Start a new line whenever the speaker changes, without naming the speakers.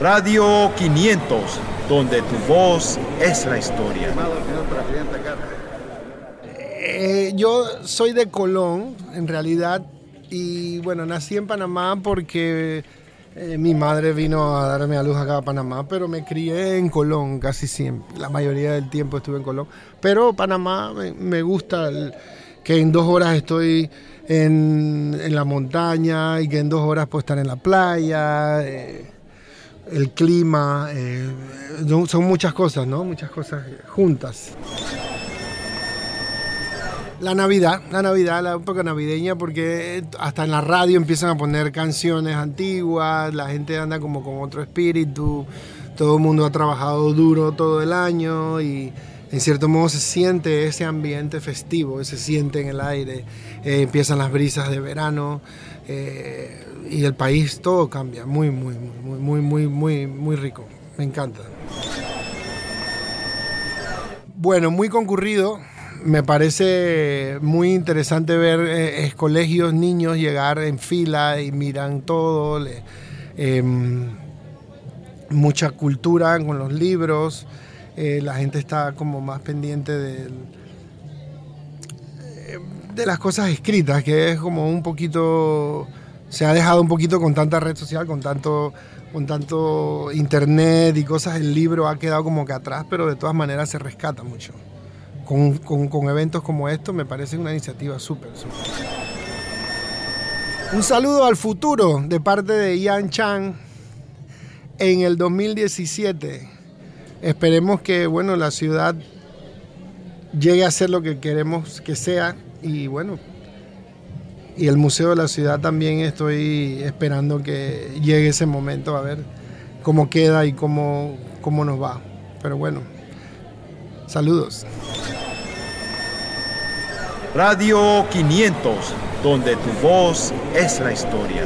Radio 500, donde tu voz es la historia.
Eh, yo soy de Colón, en realidad, y bueno, nací en Panamá porque eh, mi madre vino a darme a luz acá a Panamá, pero me crié en Colón casi siempre. La mayoría del tiempo estuve en Colón. Pero Panamá me, gusta que en dos horas estoy en, la montaña y que en dos horas puedo estar en la playa. Eh, el clima, eh, son muchas cosas, ¿no? Muchas cosas juntas. La Navidad, la Navidad, la época navideña, porque hasta en la radio empiezan a poner canciones antiguas, la gente anda como con otro espíritu, todo el mundo ha trabajado duro todo el año y en cierto modo se siente ese ambiente festivo, se siente en el aire, eh, empiezan las brisas de verano. Eh, y el país todo cambia, muy, muy, muy, muy, muy, muy, muy rico. Me encanta. Bueno, muy concurrido. Me parece muy interesante ver eh, colegios, niños llegar en fila y miran todo. Em, mucha cultura con los libros. Eh, la gente está como más pendiente del, eh, de las cosas escritas, que es como un poquito se ha dejado un poquito con tanta red social, con tanto, con tanto internet y cosas, el libro ha quedado como que atrás, pero de todas maneras se rescata mucho. Con, con, eventos como estos me parece una iniciativa súper. Un saludo al futuro de parte de Ian Chang en el 2017. Esperemos que bueno, la ciudad llegue a ser lo que queremos que sea y bueno, y el Museo de la Ciudad también estoy esperando que llegue ese momento a ver cómo queda y cómo, cómo nos va. Pero bueno, saludos.
Radio 500, donde tu voz es la historia.